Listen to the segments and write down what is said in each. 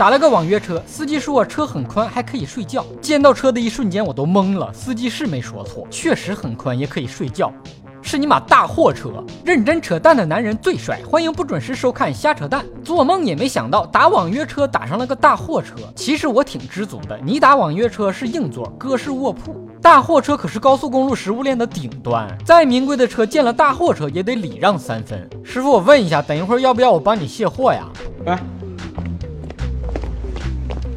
打了个网约车，司机说我车很宽，还可以睡觉。见到车的一瞬间，我都懵了。司机是没说错，确实很宽，也可以睡觉。是你妈大货车！认真扯淡的男人最帅，欢迎不准时收看瞎扯淡。做梦也没想到打网约车打上了个大货车。其实我挺知足的，你打网约车是硬座，哥是卧铺。大货车可是高速公路食物链的顶端，再名贵的车见了大货车也得礼让三分。师傅，我问一下，等一会儿要不要我帮你卸货呀？来。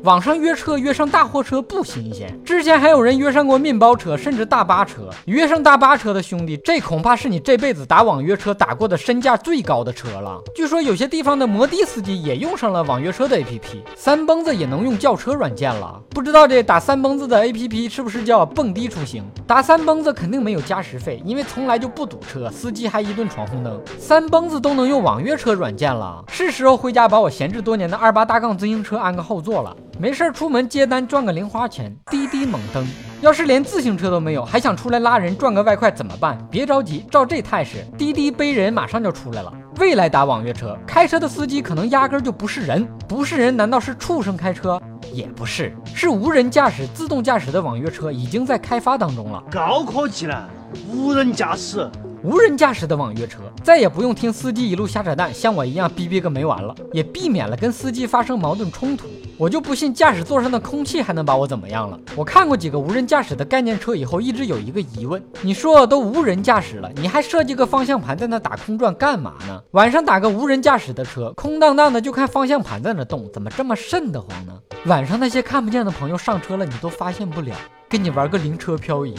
网上约车约上大货车不新鲜，之前还有人约上过面包车，甚至大巴车。约上大巴车的兄弟，这恐怕是你这辈子打网约车打过的身价最高的车了。据说有些地方的摩的司机也用上了网约车的 APP，三蹦子也能用轿车软件了。不知道这打三蹦子的 APP 是不是叫蹦迪出行？打三蹦子肯定没有加时费，因为从来就不堵车，司机还一顿闯红灯。三蹦子都能用网约车软件了，是时候回家把我闲置多年的二八大杠自行车安个后座了。没事出门接单赚个零花钱，滴滴猛蹬。要是连自行车都没有，还想出来拉人赚个外快怎么办？别着急，照这态势，滴滴背人马上就出来了。未来打网约车，开车的司机可能压根就不是人，不是人，难道是畜生开车？也不是，是无人驾驶、自动驾驶的网约车已经在开发当中了。高科技了，无人驾驶。无人驾驶的网约车，再也不用听司机一路瞎扯淡，像我一样逼逼个没完了，也避免了跟司机发生矛盾冲突。我就不信驾驶座上的空气还能把我怎么样了。我看过几个无人驾驶的概念车以后，一直有一个疑问：你说都无人驾驶了，你还设计个方向盘在那打空转干嘛呢？晚上打个无人驾驶的车，空荡荡的就看方向盘在那动，怎么这么瘆得慌呢？晚上那些看不见的朋友上车了，你都发现不了，跟你玩个灵车漂移。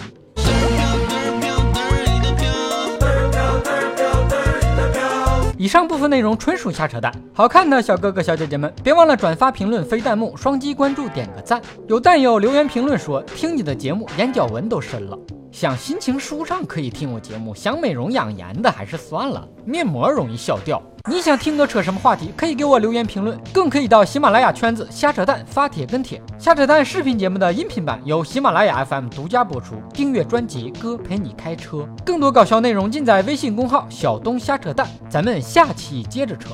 以上部分内容纯属瞎扯淡，好看的小哥哥小姐姐们，别忘了转发、评论、飞弹幕、双击关注、点个赞。有弹友留言评论说，听你的节目眼角纹都深了。想心情舒畅可以听我节目，想美容养颜的还是算了，面膜容易笑掉。你想听哥扯什么话题，可以给我留言评论，更可以到喜马拉雅圈子瞎扯淡发帖跟帖。瞎扯淡视频节目的音频版由喜马拉雅 FM 独家播出，订阅专辑哥陪你开车，更多搞笑内容尽在微信公号小东瞎扯淡。咱们下期接着扯。